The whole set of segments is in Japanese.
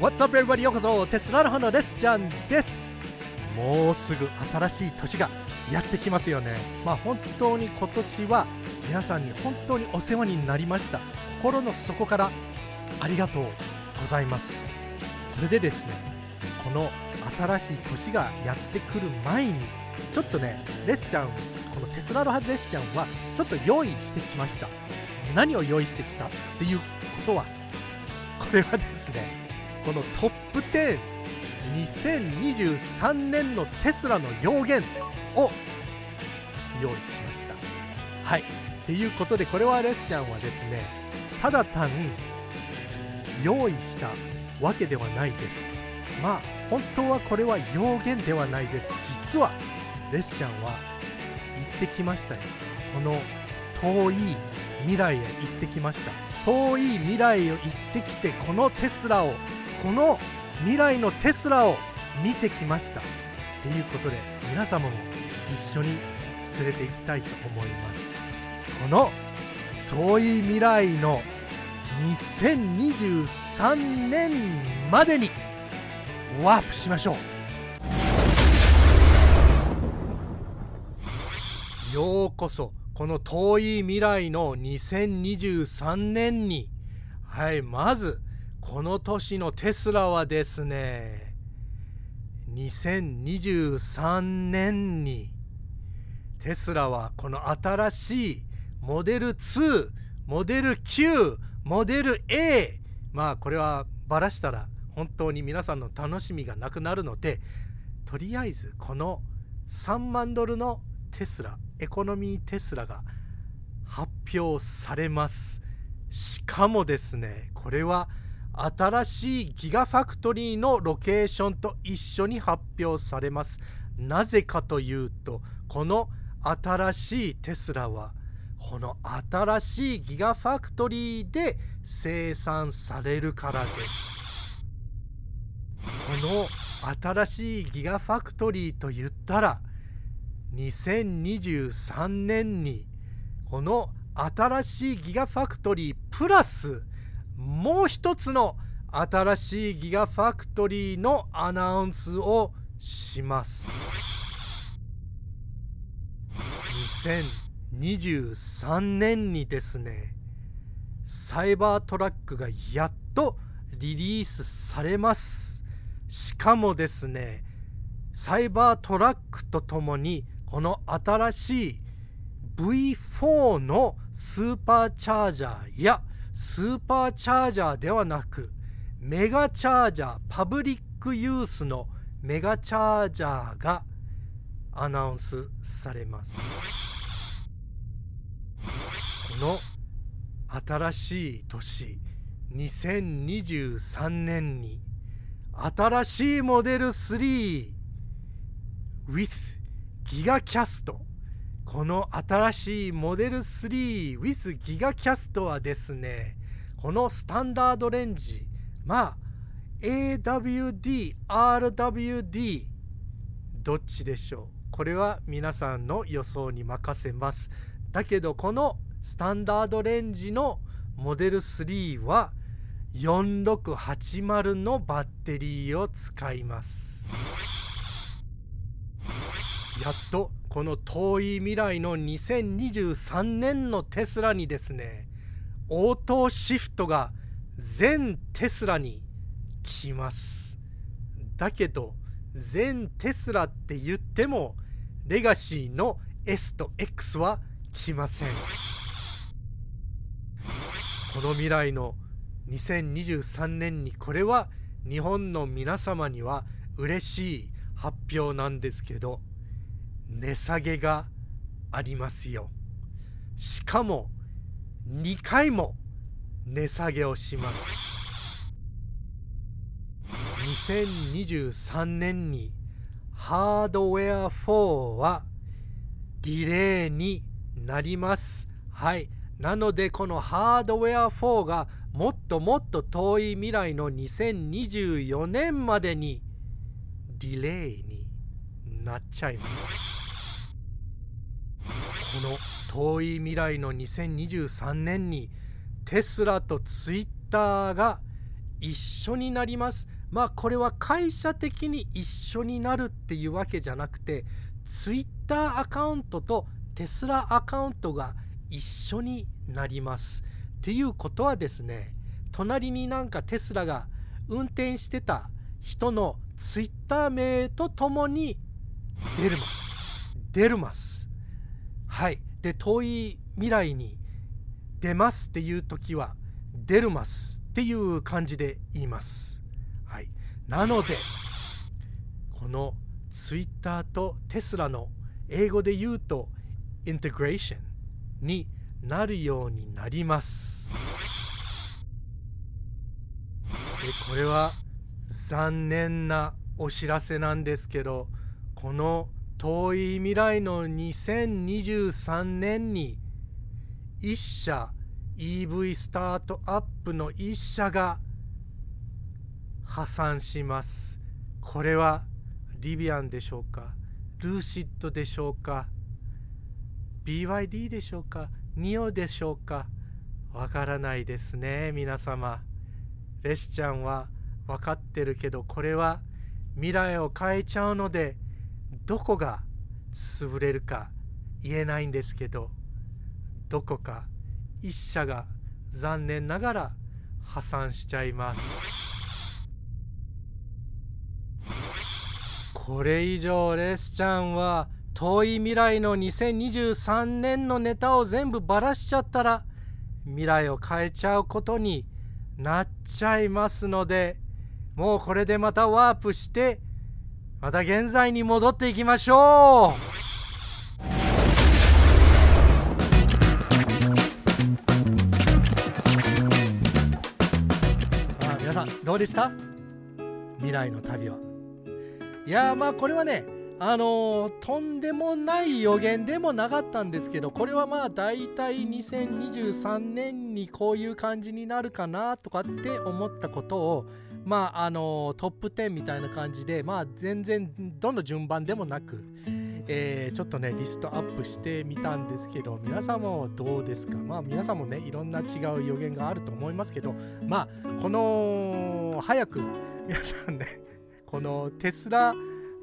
What's up everybody? ようこそテスラの花です。ちゃんですもうすぐ新しい年がやってきますよね。まあ本当に今年は皆さんに本当にお世話になりました。心の底からありがとうございます。それでですねこの新しい年がやってくる前にちょっとねレスちゃんこのテスラのレスちゃんはちょっと用意してきました。何を用意してきたっていうことはこれはですねこのトップ102023年のテスラの要言を用意しました。はい。ということでこれはレスちゃんはですねただ単用意したわけではないです。まあ本当はこれは要言ではないです。実はレスちゃんは言ってきましたよ。この遠い未来へ行ってきました。遠い未来を行ってきてこのテスラをこの未来のテスラを見てきました。っていうことで皆様も一緒に連れて行きたいと思います。この遠い未来の2023年までにワープしましょう。ようこそこの遠い未来の2023年に。はいまずこの年のテスラはですね2023年にテスラはこの新しいモデル2モデル9モデル A まあこれはばらしたら本当に皆さんの楽しみがなくなるのでとりあえずこの3万ドルのテスラエコノミーテスラが発表されます。しかもですねこれは新しいギガファクトリーのロケーションと一緒に発表されます。なぜかというと、この新しいテスラは、この新しいギガファクトリーで生産されるからです。この新しいギガファクトリーと言ったら、2023年にこの新しいギガファクトリープラスもう一つの新しいギガファクトリーのアナウンスをします。2023年にですねサイバートラックがやっとリリースされます。しかもですねサイバートラックとともにこの新しい V4 のスーパーチャージャーやスーパーチャージャーではなくメガチャージャーパブリックユースのメガチャージャーがアナウンスされます。この新しい年2023年に新しいモデル3 with ギガキャスト。この新しいモデル3 with ギガキャストはですね、このスタンダードレンジ、まあ、AWD、RWD、どっちでしょうこれは皆さんの予想に任せます。だけど、このスタンダードレンジのモデル3は4680のバッテリーを使います。やっとこの遠い未来の2023年のテスラにですねオートシフトが全テスラに来ます。だけど全テスラって言ってもレガシーの S と X は来ません。この未来の2023年にこれは日本の皆様には嬉しい発表なんですけど値下げがありますよ。しかも2回も値下げをします。2023年にハードウェア4はディレイになります。はい。なのでこのハードウェア4がもっともっと遠い未来の2024年までにディレイになっちゃいます。この遠い未来の2023年にテスラとツイッターが一緒になります。まあこれは会社的に一緒になるっていうわけじゃなくて Twitter アカウントとテスラアカウントが一緒になります。っていうことはですね隣になんかテスラが運転してた人の Twitter 名とともに出るます。出るます。はい。で遠い未来に出ますっていう時は出るますっていう感じで言います。はい。なのでこの Twitter とテスラの英語で言うとインテグレーションになるようになります。でこれは残念なお知らせなんですけどこの遠い未来の2023年に1社 EV スタートアップの1社が破産します。これはリビアンでしょうか？ルーシッドでしょうか？BYD でしょうか？ニオでしょうか？わからないですね皆様。レスちゃんは分かってるけどこれは未来を変えちゃうのでどこが潰れるか言えないんですけどどこか一社が残念ながら破産しちゃいます。これ以上レスちゃんは遠い未来の2023年のネタを全部ばらしちゃったら未来を変えちゃうことになっちゃいますのでもうこれでまたワープしてまた現在に戻っていきましょう。あ皆さんどうでした？未来の旅は。いやまあこれはねあのー、とんでもない予言でもなかったんですけどこれはまあ大体2023年にこういう感じになるかなとかって思ったことをまああのトップ10みたいな感じでまあ全然どの順番でもなく、えー、ちょっとねリストアップしてみたんですけど皆さんもどうですか？まあ皆さんもねいろんな違う予言があると思いますけどまあこの早く皆さんねこのテスラ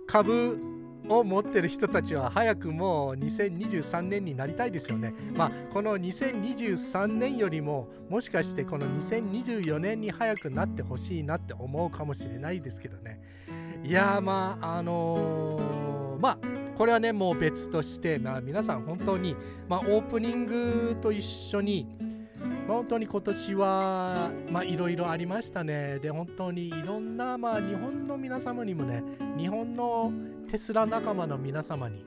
株を持ってる人たちは早くもう2023年になりたいですよね。まあこの2023年よりももしかしてこの2024年に早くなってほしいなって思うかもしれないですけどね。いやまああのー、まあこれはねもう別として、まあ、皆さん本当に、まあ、オープニングと一緒に本当に今年は、まあ、いろいろありましたね。で、本当にいろんな、まあ、日本の皆様にもね、日本のテスラ仲間の皆様に、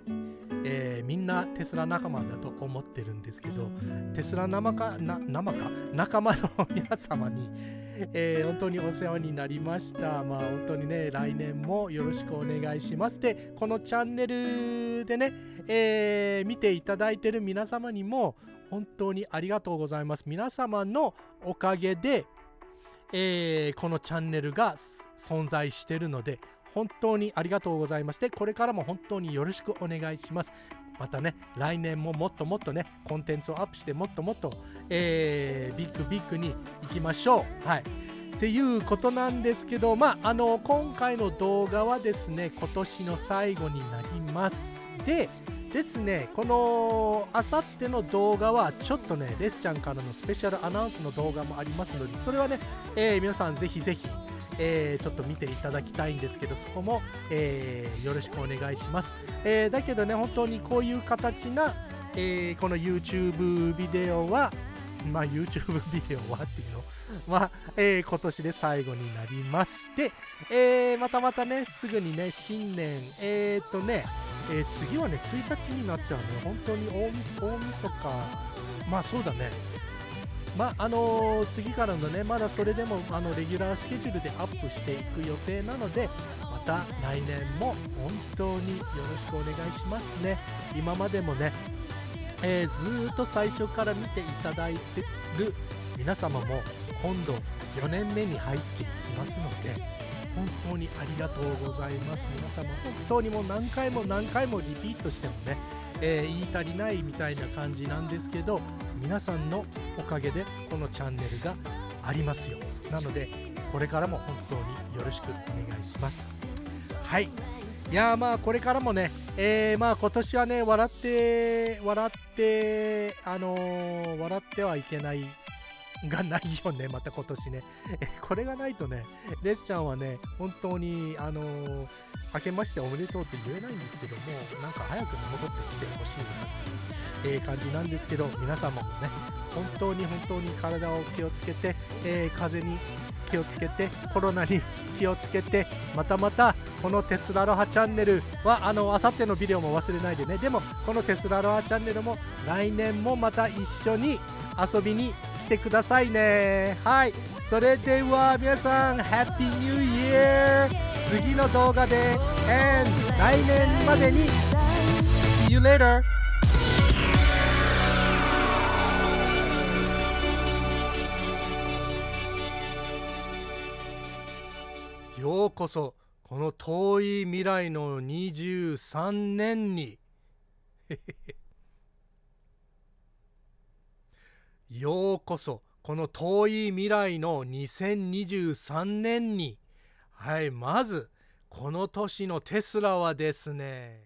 えー、みんなテスラ仲間だと思ってるんですけど、テスラ生か、な生か？仲間の皆様に、えー、本当にお世話になりました。まあ本当にね、来年もよろしくお願いします。で、このチャンネルでね、えー、見ていただいてる皆様にも、本当にありがとうございます。皆様のおかげで、えー、このチャンネルが存在しているので、本当にありがとうございまして、これからも本当によろしくお願いします。またね、来年ももっともっとね、コンテンツをアップして、もっともっと、えー、ビッグビッグに行きましょう。はい。っていうことなんですけど、まあ、あの、今回の動画はですね、今年の最後になります。で、ですね、このあさっての動画はちょっとね、レスちゃんからのスペシャルアナウンスの動画もありますので、それはね、えー、皆さんぜひぜひ、えー、ちょっと見ていただきたいんですけど、そこも、えー、よろしくお願いします。えだけどね、本当にこういう形な、えこの YouTube ビデオは、まあ YouTube ビデオはっていうのは、えー、今年で最後になります。で、えー、またまたね、すぐにね、新年、えー、っとね、えー、次はね、1日になっちゃうね。本当に大大晦日。まあそうだね。まああのー、次からのね、まだそれでもあのレギュラースケジュールでアップしていく予定なので、また来年も本当によろしくお願いしますね。今までもね、えー、ずっと最初から見ていただいてる皆様も今度4年目に入っていきますので、本当にありがとうございます。皆様本当にもう何回も何回もリピートしてもね、えー、言い足りないみたいな感じなんですけど皆さんのおかげでこのチャンネルがありますよなのでこれからも本当によろしくお願いします。はい。いやまあこれからもね、えー、まあ今年はね笑って笑ってあのー、笑ってはいけないがないよね、また今年ね。これがないとね、レスちゃんはね、本当に、あのー、明けましておめでとうって言えないんですけども、なんか早く戻ってきてほしいなっていう、えー、感じなんですけど、皆様もね、本当に本当に体を気をつけて、えー、風に気をつけて、コロナに気をつけて、またまた、このテスラロハチャンネルは、あの、あさってのビデオも忘れないでね、でも、このテスラロハチャンネルも来年もまた一緒に遊びに来てくださいね。はい。それでは皆さん、ハッピーニューイヤー次の動画で and 来年までに See you later! ようこそこの遠い未来の23年にようこそ。この遠い未来の2023年に。はい、まず、この年のテスラはですね、